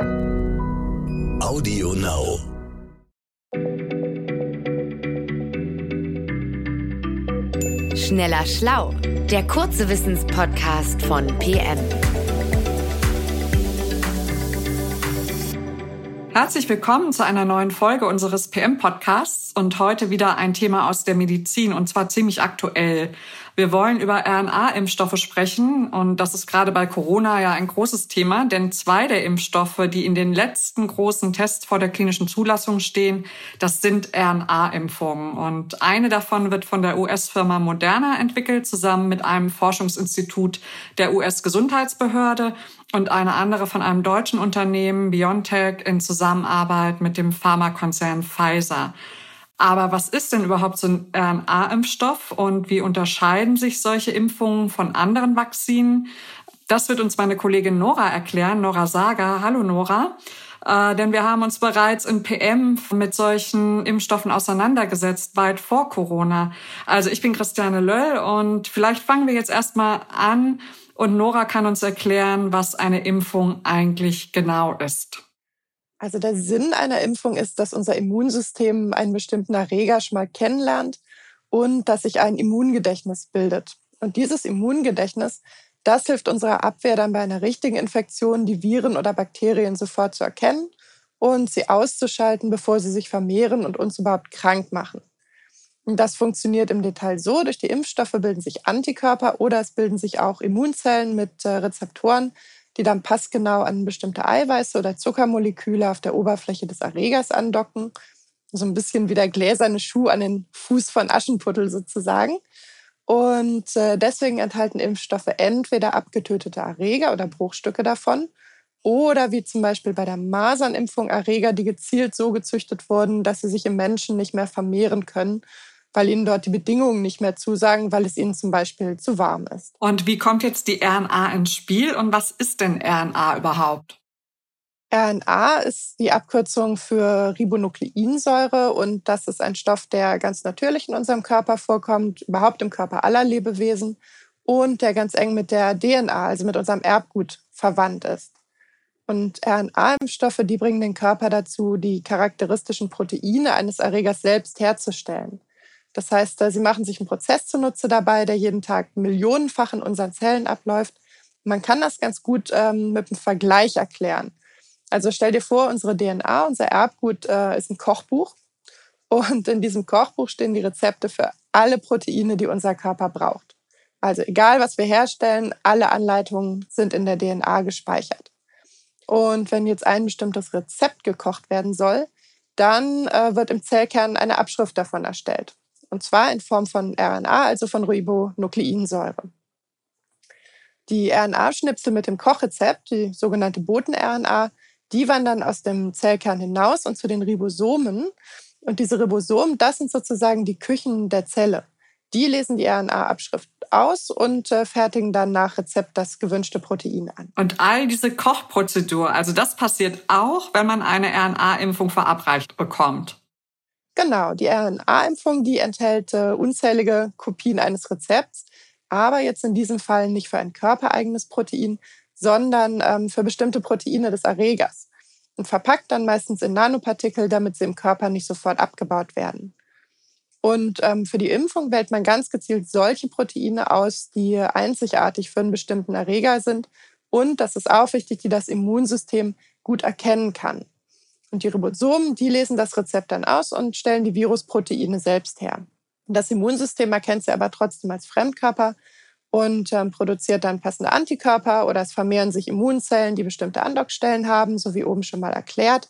Audio Now. Schneller Schlau, der kurze Wissenspodcast von PM. Herzlich willkommen zu einer neuen Folge unseres PM-Podcasts und heute wieder ein Thema aus der Medizin und zwar ziemlich aktuell. Wir wollen über RNA-Impfstoffe sprechen und das ist gerade bei Corona ja ein großes Thema, denn zwei der Impfstoffe, die in den letzten großen Tests vor der klinischen Zulassung stehen, das sind RNA-Impfungen und eine davon wird von der US-Firma Moderna entwickelt, zusammen mit einem Forschungsinstitut der US-Gesundheitsbehörde und eine andere von einem deutschen Unternehmen, BioNTech, in Zusammenarbeit mit dem Pharmakonzern Pfizer. Aber was ist denn überhaupt so ein RNA-Impfstoff und wie unterscheiden sich solche Impfungen von anderen Vakzinen? Das wird uns meine Kollegin Nora erklären, Nora Sager. Hallo Nora. Äh, denn wir haben uns bereits in PM mit solchen Impfstoffen auseinandergesetzt, weit vor Corona. Also ich bin Christiane Löll und vielleicht fangen wir jetzt erstmal an und Nora kann uns erklären, was eine Impfung eigentlich genau ist. Also der Sinn einer Impfung ist, dass unser Immunsystem einen bestimmten Erreger schon mal kennenlernt und dass sich ein Immungedächtnis bildet. Und dieses Immungedächtnis, das hilft unserer Abwehr dann bei einer richtigen Infektion, die Viren oder Bakterien sofort zu erkennen und sie auszuschalten, bevor sie sich vermehren und uns überhaupt krank machen. Und das funktioniert im Detail so, durch die Impfstoffe bilden sich Antikörper oder es bilden sich auch Immunzellen mit äh, Rezeptoren, die dann passgenau an bestimmte Eiweiße oder Zuckermoleküle auf der Oberfläche des Erregers andocken. So ein bisschen wie der gläserne Schuh an den Fuß von Aschenputtel sozusagen. Und äh, deswegen enthalten Impfstoffe entweder abgetötete Erreger oder Bruchstücke davon oder wie zum Beispiel bei der Masernimpfung Erreger, die gezielt so gezüchtet wurden, dass sie sich im Menschen nicht mehr vermehren können weil ihnen dort die Bedingungen nicht mehr zusagen, weil es ihnen zum Beispiel zu warm ist. Und wie kommt jetzt die RNA ins Spiel und was ist denn RNA überhaupt? RNA ist die Abkürzung für Ribonukleinsäure und das ist ein Stoff, der ganz natürlich in unserem Körper vorkommt, überhaupt im Körper aller Lebewesen und der ganz eng mit der DNA, also mit unserem Erbgut, verwandt ist. Und RNA-Impfstoffe, die bringen den Körper dazu, die charakteristischen Proteine eines Erregers selbst herzustellen. Das heißt, sie machen sich einen Prozess zunutze dabei, der jeden Tag millionenfach in unseren Zellen abläuft. Man kann das ganz gut ähm, mit einem Vergleich erklären. Also stell dir vor, unsere DNA, unser Erbgut äh, ist ein Kochbuch. Und in diesem Kochbuch stehen die Rezepte für alle Proteine, die unser Körper braucht. Also egal, was wir herstellen, alle Anleitungen sind in der DNA gespeichert. Und wenn jetzt ein bestimmtes Rezept gekocht werden soll, dann äh, wird im Zellkern eine Abschrift davon erstellt und zwar in Form von RNA, also von Ribonukleinsäure. Die RNA-Schnipsel mit dem Kochrezept, die sogenannte Boten-RNA, die wandern aus dem Zellkern hinaus und zu den Ribosomen. Und diese Ribosomen, das sind sozusagen die Küchen der Zelle. Die lesen die RNA-Abschrift aus und äh, fertigen dann nach Rezept das gewünschte Protein an. Und all diese Kochprozedur, also das passiert auch, wenn man eine RNA-Impfung verabreicht bekommt. Genau, die RNA-Impfung, die enthält äh, unzählige Kopien eines Rezepts, aber jetzt in diesem Fall nicht für ein körpereigenes Protein, sondern ähm, für bestimmte Proteine des Erregers und verpackt dann meistens in Nanopartikel, damit sie im Körper nicht sofort abgebaut werden. Und ähm, für die Impfung wählt man ganz gezielt solche Proteine aus, die einzigartig für einen bestimmten Erreger sind und, das ist auch wichtig, die das Immunsystem gut erkennen kann. Und die Ribosomen, die lesen das Rezept dann aus und stellen die Virusproteine selbst her. Das Immunsystem erkennt sie aber trotzdem als Fremdkörper und ähm, produziert dann passende Antikörper oder es vermehren sich Immunzellen, die bestimmte Andockstellen haben, so wie oben schon mal erklärt.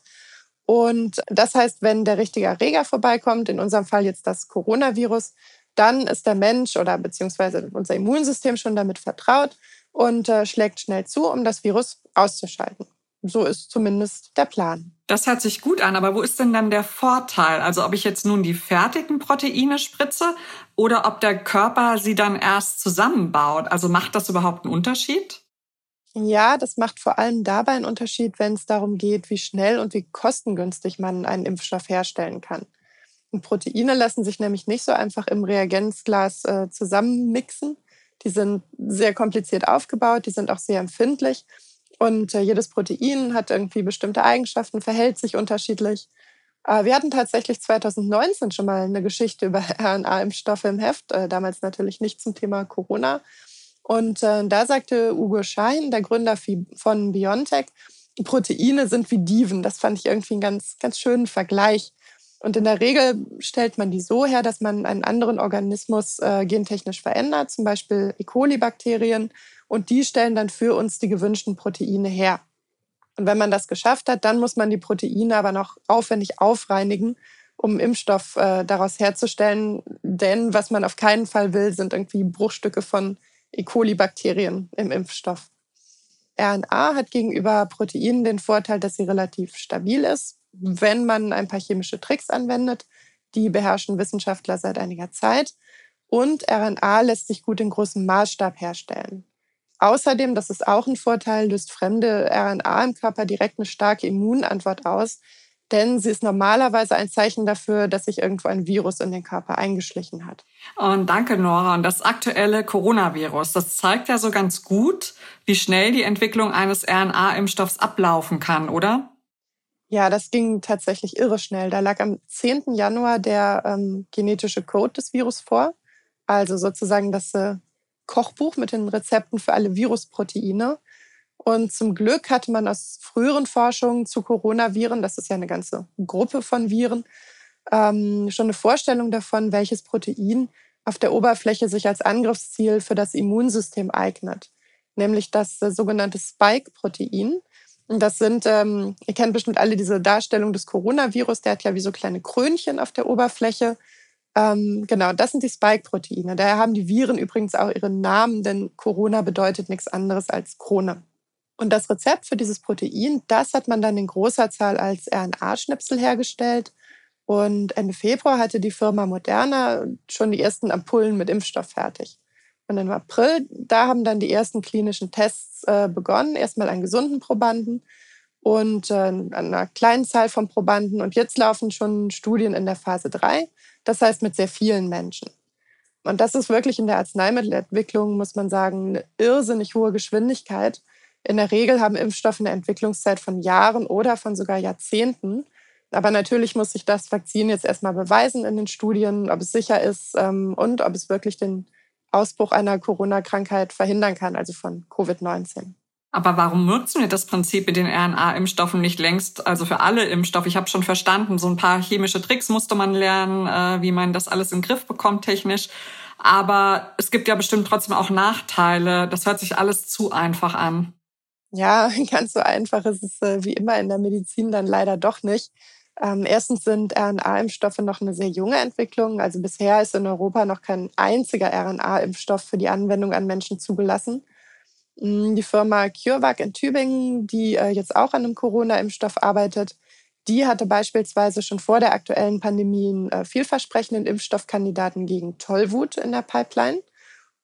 Und das heißt, wenn der richtige Erreger vorbeikommt, in unserem Fall jetzt das Coronavirus, dann ist der Mensch oder beziehungsweise unser Immunsystem schon damit vertraut und äh, schlägt schnell zu, um das Virus auszuschalten. So ist zumindest der Plan. Das hört sich gut an, aber wo ist denn dann der Vorteil? Also ob ich jetzt nun die fertigen Proteine spritze oder ob der Körper sie dann erst zusammenbaut. Also macht das überhaupt einen Unterschied? Ja, das macht vor allem dabei einen Unterschied, wenn es darum geht, wie schnell und wie kostengünstig man einen Impfstoff herstellen kann. Und Proteine lassen sich nämlich nicht so einfach im Reagenzglas äh, zusammenmixen. Die sind sehr kompliziert aufgebaut, die sind auch sehr empfindlich Und äh, jedes Protein hat irgendwie bestimmte Eigenschaften, verhält sich unterschiedlich. Äh, wir hatten tatsächlich 2019 schon mal eine Geschichte über RNA-Impfstoffe im Heft, äh, damals natürlich nicht zum Thema Corona. Und äh, da sagte Ugo Schein, der Gründer von BioNTech, Proteine sind wie Diven. Das fand ich irgendwie einen ganz, ganz schönen Vergleich. Und in der Regel stellt man die so her, dass man einen anderen Organismus äh, gentechnisch verändert, zum Beispiel E. coli-Bakterien, und die stellen dann für uns die gewünschten Proteine her. Und wenn man das geschafft hat, dann muss man die Proteine aber noch aufwendig aufreinigen, um Impfstoff äh, daraus herzustellen. Denn was man auf keinen Fall will, sind irgendwie Bruchstücke von E. coli-Bakterien im Impfstoff. RNA hat gegenüber Proteinen den Vorteil, dass sie relativ stabil ist, wenn man ein paar chemische Tricks anwendet. Die beherrschen Wissenschaftler seit einiger Zeit. Und RNA lässt sich gut in großem Maßstab herstellen. Außerdem, das ist auch ein Vorteil, löst fremde RNA im Körper direkt eine starke Immunantwort aus, denn sie ist normalerweise ein Zeichen dafür, dass sich irgendwo ein Virus in den Körper eingeschlichen hat. Und danke, Nora. Und das aktuelle Coronavirus, das zeigt ja so ganz gut, wie schnell die Entwicklung eines RNA-Impfstoffs ablaufen kann, oder? Ja, das ging tatsächlich irre schnell. Da lag am 10. Januar der ähm, genetische Code des Virus vor. Also sozusagen das äh, Kochbuch mit den Rezepten für alle Virusproteine. Und zum Glück hatte man aus früheren Forschungen zu Coronaviren, das ist ja eine ganze Gruppe von Viren, ähm, schon eine Vorstellung davon, welches Protein auf der Oberfläche sich als Angriffsziel für das Immunsystem eignet. Nämlich das äh, sogenannte Spike-Protein. Und das sind, ähm, ihr kennt bestimmt alle diese Darstellung des Coronavirus, der hat ja wie so kleine Krönchen auf der Oberfläche. Ähm, genau, das sind die Spike-Proteine. Daher haben die Viren übrigens auch ihren Namen, denn Corona bedeutet nichts anderes als Krone. Und das Rezept für dieses Protein, das hat man dann in großer Zahl als RNA-Schnipsel hergestellt. Und Ende Februar hatte die Firma Moderna schon die ersten Ampullen mit Impfstoff fertig. Und im April, da haben dann die ersten klinischen Tests äh, begonnen, erstmal an gesunden Probanden und äh, an einer kleinen Zahl von Probanden. Und jetzt laufen schon Studien in der Phase 3, das heißt mit sehr vielen Menschen. Und das ist wirklich in der Arzneimittelentwicklung, muss man sagen, eine irrsinnig hohe Geschwindigkeit. In der Regel haben Impfstoffe eine Entwicklungszeit von Jahren oder von sogar Jahrzehnten. Aber natürlich muss sich das Vakzin jetzt erstmal beweisen in den Studien, ob es sicher ist ähm, und ob es wirklich den Ausbruch einer Corona-Krankheit verhindern kann, also von Covid-19. Aber warum nutzen wir das Prinzip mit den RNA-Impfstoffen nicht längst, also für alle Impfstoffe? Ich habe schon verstanden, so ein paar chemische Tricks musste man lernen, äh, wie man das alles in den Griff bekommt technisch. Aber es gibt ja bestimmt trotzdem auch Nachteile. Das hört sich alles zu einfach an. Ja, ganz so einfach ist es äh, wie immer in der Medizin dann leider doch nicht. Ähm, erstens sind RNA-Impfstoffe noch eine sehr junge Entwicklung. Also bisher ist in Europa noch kein einziger RNA-Impfstoff für die Anwendung an Menschen zugelassen. Mm, die Firma CureVac in Tübingen, die äh, jetzt auch an einem Corona-Impfstoff arbeitet, die hatte beispielsweise schon vor der aktuellen Pandemie einen äh, vielversprechenden Impfstoffkandidaten gegen Tollwut in der Pipeline.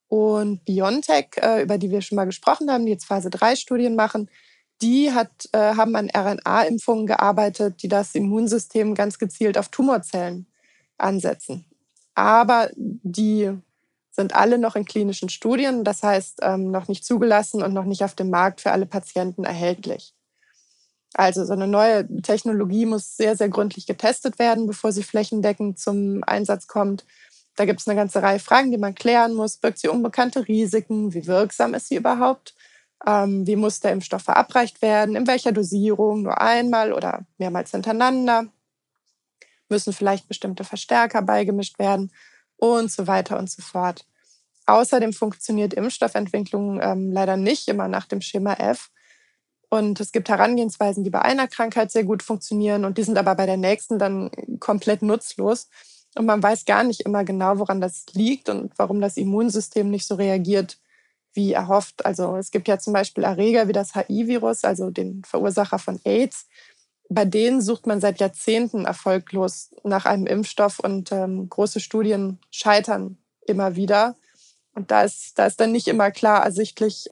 Und BioNTech, äh, über die wir schon mal gesprochen haben, die jetzt Phase 3 Studien machen, die hat, haben an RNA-Impfungen gearbeitet, die das Immunsystem ganz gezielt auf Tumorzellen ansetzen. Aber die sind alle noch in klinischen Studien, das heißt ähm, noch nicht zugelassen und noch nicht auf dem Markt für alle Patienten erhältlich. Also so eine neue Technologie muss sehr, sehr gründlich getestet werden, bevor sie flächendeckend zum Einsatz kommt. Da gibt es eine ganze Reihe Fragen, die man klären muss. Birgt sie unbekannte Risiken? Wie wirksam ist sie überhaupt? Ähm, wie muss der Impfstoff verabreicht werden? In welcher Dosierung? Nur einmal oder mehrmals hintereinander? Müssen vielleicht bestimmte Verstärker beigemischt werden? Und so weiter und so fort. Außerdem funktioniert Impfstoffentwicklung ähm, leider nicht immer nach dem Schema F. Und es gibt Herangehensweisen, die bei einer Krankheit sehr gut funktionieren und die sind aber bei der nächsten dann komplett nutzlos. Und man weiß gar nicht immer genau, woran das liegt und warum das Immunsystem nicht so reagiert, wie erhofft. Also es gibt ja zum Beispiel Erreger wie das HIV-Virus, also den Verursacher von AIDS. Bei denen sucht man seit Jahrzehnten erfolglos nach einem Impfstoff und ähm, große Studien scheitern immer wieder. Und da ist, da ist dann nicht immer klar ersichtlich,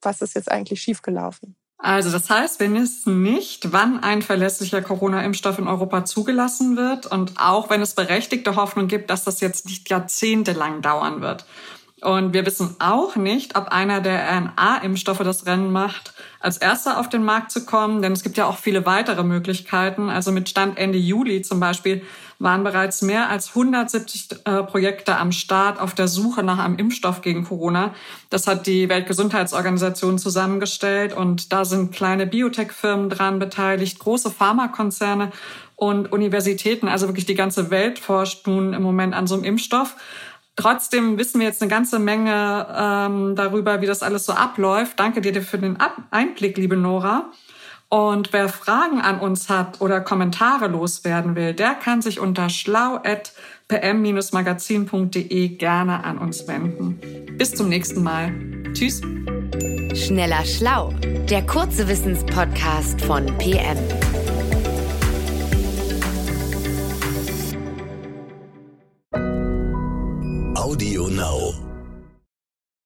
was ist jetzt eigentlich schiefgelaufen. Also das heißt, wir wissen nicht, wann ein verlässlicher Corona-Impfstoff in Europa zugelassen wird und auch wenn es berechtigte Hoffnung gibt, dass das jetzt nicht jahrzehntelang dauern wird. Und wir wissen auch nicht, ob einer der RNA-Impfstoffe das Rennen macht, als erster auf den Markt zu kommen, denn es gibt ja auch viele weitere Möglichkeiten. Also mit Stand Ende Juli zum Beispiel waren bereits mehr als 170 äh, Projekte am Start auf der Suche nach einem Impfstoff gegen Corona. Das hat die Weltgesundheitsorganisation zusammengestellt und da sind kleine Biotech-Firmen dran beteiligt, große Pharmakonzerne und Universitäten. Also wirklich die ganze Welt forscht nun im Moment an so einem Impfstoff. Trotzdem wissen wir jetzt eine ganze Menge ähm, darüber, wie das alles so abläuft. Danke dir für den Einblick, liebe Nora. Und wer Fragen an uns hat oder Kommentare loswerden will, der kann sich unter schlau.pm-magazin.de gerne an uns wenden. Bis zum nächsten Mal. Tschüss. Schneller Schlau, der kurze Wissenspodcast von PM.